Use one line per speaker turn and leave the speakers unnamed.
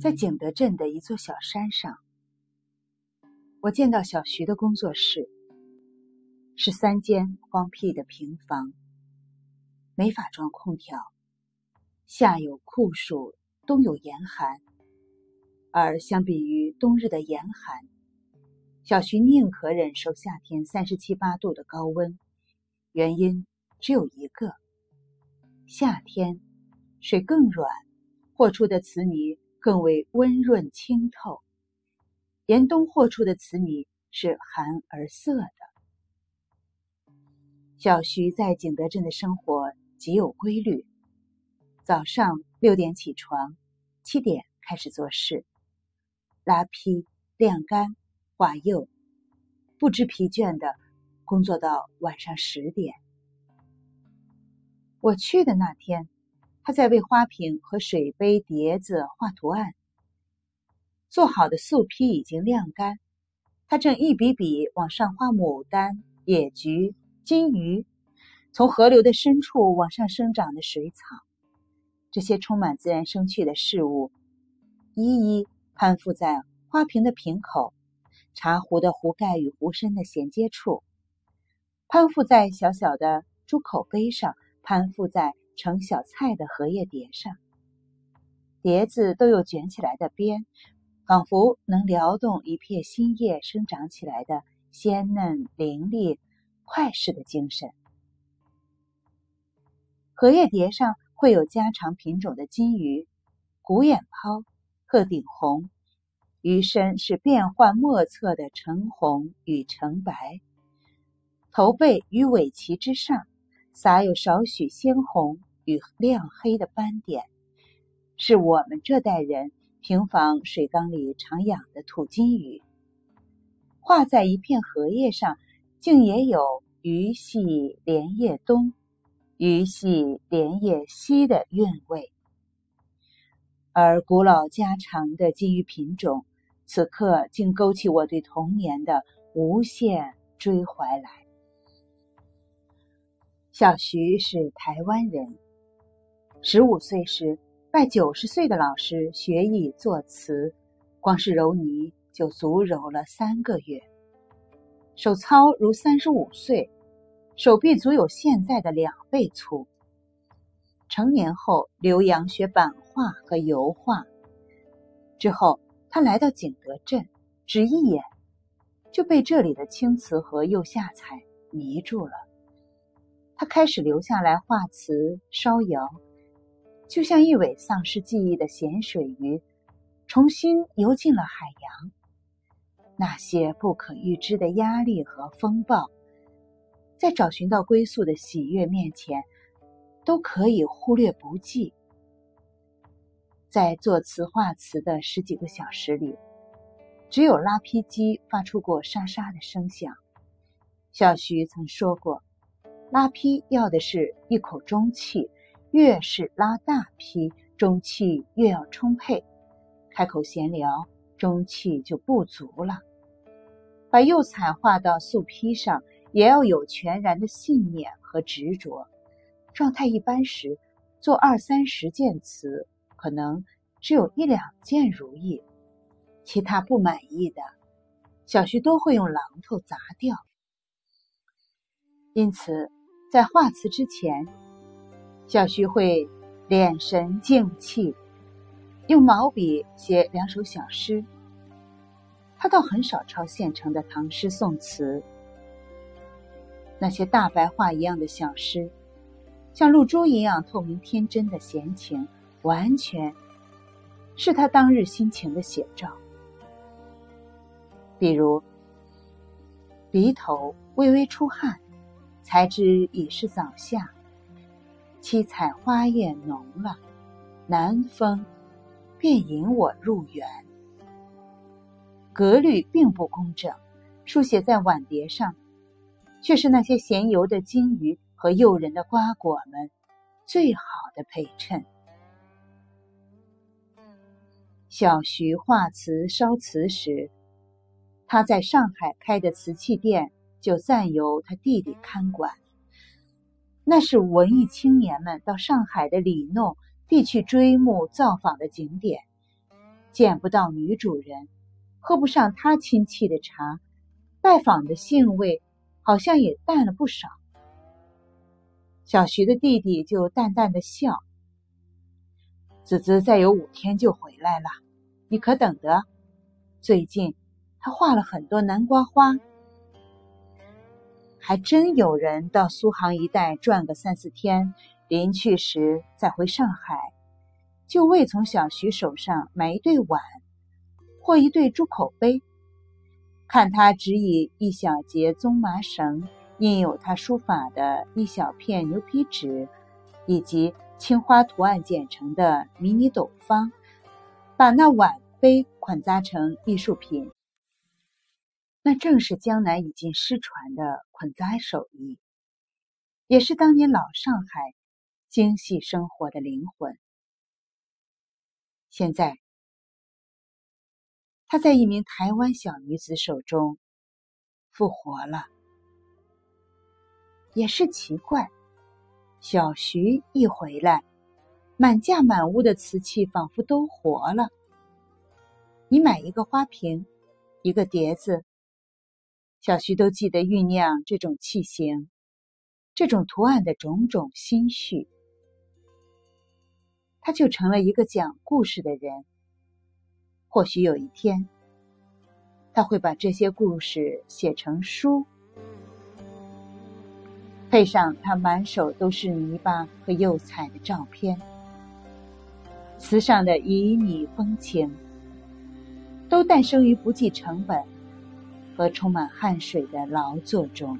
在景德镇的一座小山上，我见到小徐的工作室，是三间荒僻的平房，没法装空调，夏有酷暑，冬有严寒。而相比于冬日的严寒，小徐宁可忍受夏天三十七八度的高温，原因只有一个：夏天水更软，和出的瓷泥更为温润清透；严冬和出的瓷泥是寒而涩的。小徐在景德镇的生活极有规律，早上六点起床，七点开始做事。拉坯、晾干、化釉，不知疲倦的工作到晚上十点。我去的那天，他在为花瓶和水杯、碟子画图案。做好的素坯已经晾干，他正一笔笔往上画牡丹、野菊、金鱼，从河流的深处往上生长的水草。这些充满自然生趣的事物，一一。攀附在花瓶的瓶口、茶壶的壶盖与壶身的衔接处，攀附在小小的猪口杯上，攀附在盛小菜的荷叶碟上。碟子都有卷起来的边，仿佛能撩动一片新叶生长起来的鲜嫩凌厉、快适的精神。荷叶碟上会有家常品种的金鱼、虎眼泡。鹤顶红，鱼身是变幻莫测的橙红与橙白，头背与尾鳍之上撒有少许鲜红与亮黑的斑点，是我们这代人平房水缸里常养的土金鱼。画在一片荷叶上，竟也有鱼戏莲叶东，鱼戏莲叶西的韵味。而古老家常的金鱼品种，此刻竟勾起我对童年的无限追怀来。小徐是台湾人，十五岁时拜九十岁的老师学艺作词，光是揉泥就足揉了三个月，手操如三十五岁，手臂足有现在的两倍粗。成年后留洋学版画和油画，之后他来到景德镇，只一眼就被这里的青瓷和釉下彩迷住了。他开始留下来画瓷烧窑，就像一尾丧失记忆的咸水鱼，重新游进了海洋。那些不可预知的压力和风暴，在找寻到归宿的喜悦面前。都可以忽略不计。在做瓷画瓷的十几个小时里，只有拉坯机发出过沙沙的声响。小徐曾说过，拉坯要的是一口中气，越是拉大批，中气越要充沛。开口闲聊，中气就不足了。把釉彩画到素坯上，也要有全然的信念和执着。状态一般时，做二三十件瓷，可能只有一两件如意，其他不满意的，小徐都会用榔头砸掉。因此，在画瓷之前，小徐会敛神静气，用毛笔写两首小诗。他倒很少抄现成的唐诗宋词，那些大白话一样的小诗。像露珠一样透明天真的闲情，完全是他当日心情的写照。比如，鼻头微微出汗，才知已是早夏。七彩花叶浓了，南风便引我入园。格律并不工整，书写在碗碟上，却是那些闲游的金鱼。和诱人的瓜果们，最好的陪衬。小徐画瓷烧瓷时，他在上海开的瓷器店就暂由他弟弟看管。那是文艺青年们到上海的里弄必去追慕造访的景点，见不到女主人，喝不上她亲戚的茶，拜访的兴味好像也淡了不少。小徐的弟弟就淡淡的笑：“子子再有五天就回来了，你可等得。最近他画了很多南瓜花。”还真有人到苏杭一带转个三四天，临去时再回上海，就为从小徐手上买一对碗，或一对猪口杯。看他只以一小节棕麻绳，印有他书法的一小片牛皮纸，以及青花图案剪成的迷你斗方，把那碗杯捆扎成艺术品。那正是江南已经失传的捆扎手艺，也是当年老上海精细生活的灵魂。现在，他在一名台湾小女子手中复活了。也是奇怪，小徐一回来，满架满屋的瓷器仿佛都活了。你买一个花瓶，一个碟子。小徐都记得酝酿这种器型、这种图案的种种心绪，他就成了一个讲故事的人。或许有一天，他会把这些故事写成书，配上他满手都是泥巴和釉彩的照片，瓷上的旖旎风情，都诞生于不计成本。和充满汗水的劳作中。